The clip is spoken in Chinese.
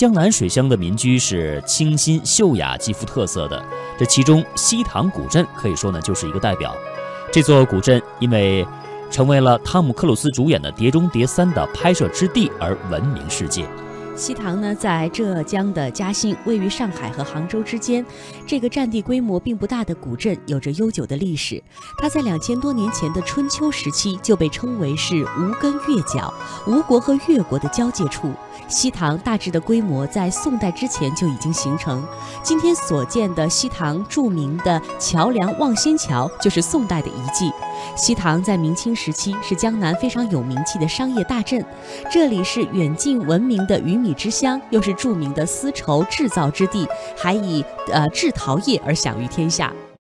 江南水乡的民居是清新秀雅、极富特色的。这其中西塘古镇可以说呢就是一个代表。这座古镇因为成为了汤姆克鲁斯主演的《碟中谍三》的拍摄之地而闻名世界。西塘呢，在浙江的嘉兴，位于上海和杭州之间。这个占地规模并不大的古镇，有着悠久的历史。它在两千多年前的春秋时期就被称为是吴根越角，吴国和越国的交界处。西塘大致的规模在宋代之前就已经形成。今天所见的西塘著名的桥梁望仙桥，就是宋代的遗迹。西塘在明清时期是江南非常有名气的商业大镇，这里是远近闻名的鱼米之乡，又是著名的丝绸制造之地，还以呃制陶业而享誉天下。